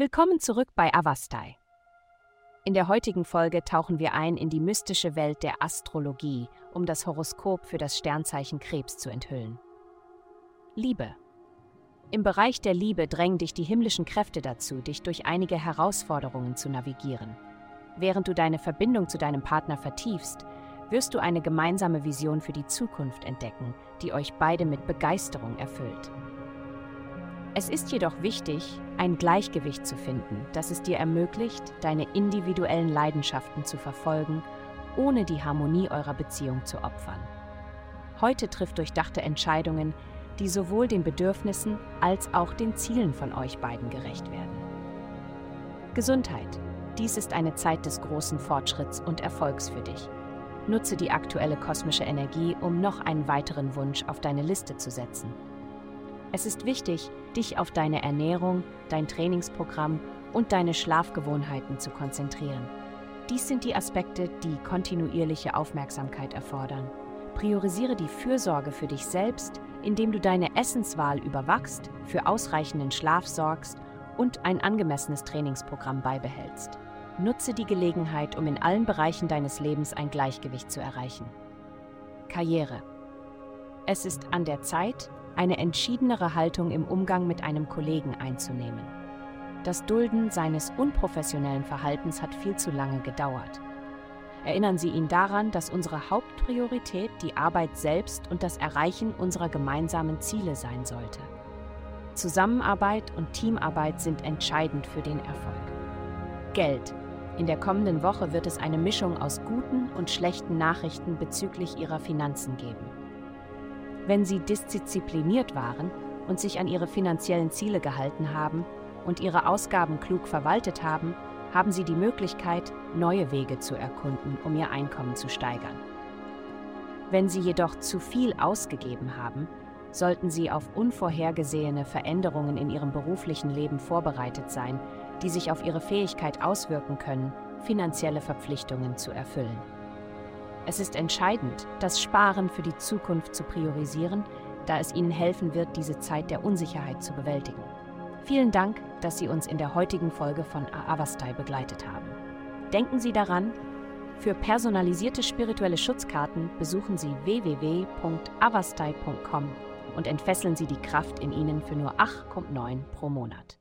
Willkommen zurück bei Avastai. In der heutigen Folge tauchen wir ein in die mystische Welt der Astrologie, um das Horoskop für das Sternzeichen Krebs zu enthüllen. Liebe. Im Bereich der Liebe drängen dich die himmlischen Kräfte dazu, dich durch einige Herausforderungen zu navigieren. Während du deine Verbindung zu deinem Partner vertiefst, wirst du eine gemeinsame Vision für die Zukunft entdecken, die euch beide mit Begeisterung erfüllt. Es ist jedoch wichtig, ein Gleichgewicht zu finden, das es dir ermöglicht, deine individuellen Leidenschaften zu verfolgen, ohne die Harmonie eurer Beziehung zu opfern. Heute trifft durchdachte Entscheidungen, die sowohl den Bedürfnissen als auch den Zielen von euch beiden gerecht werden. Gesundheit. Dies ist eine Zeit des großen Fortschritts und Erfolgs für dich. Nutze die aktuelle kosmische Energie, um noch einen weiteren Wunsch auf deine Liste zu setzen. Es ist wichtig, dich auf deine Ernährung, dein Trainingsprogramm und deine Schlafgewohnheiten zu konzentrieren. Dies sind die Aspekte, die kontinuierliche Aufmerksamkeit erfordern. Priorisiere die Fürsorge für dich selbst, indem du deine Essenswahl überwachst, für ausreichenden Schlaf sorgst und ein angemessenes Trainingsprogramm beibehältst. Nutze die Gelegenheit, um in allen Bereichen deines Lebens ein Gleichgewicht zu erreichen. Karriere. Es ist an der Zeit, eine entschiedenere Haltung im Umgang mit einem Kollegen einzunehmen. Das Dulden seines unprofessionellen Verhaltens hat viel zu lange gedauert. Erinnern Sie ihn daran, dass unsere Hauptpriorität die Arbeit selbst und das Erreichen unserer gemeinsamen Ziele sein sollte. Zusammenarbeit und Teamarbeit sind entscheidend für den Erfolg. Geld. In der kommenden Woche wird es eine Mischung aus guten und schlechten Nachrichten bezüglich Ihrer Finanzen geben. Wenn sie diszipliniert waren und sich an ihre finanziellen Ziele gehalten haben und ihre Ausgaben klug verwaltet haben, haben sie die Möglichkeit, neue Wege zu erkunden, um ihr Einkommen zu steigern. Wenn sie jedoch zu viel ausgegeben haben, sollten sie auf unvorhergesehene Veränderungen in ihrem beruflichen Leben vorbereitet sein, die sich auf ihre Fähigkeit auswirken können, finanzielle Verpflichtungen zu erfüllen. Es ist entscheidend, das Sparen für die Zukunft zu priorisieren, da es Ihnen helfen wird, diese Zeit der Unsicherheit zu bewältigen. Vielen Dank, dass Sie uns in der heutigen Folge von Avastai begleitet haben. Denken Sie daran, für personalisierte spirituelle Schutzkarten besuchen Sie www.avastai.com und entfesseln Sie die Kraft in Ihnen für nur 8,9 pro Monat.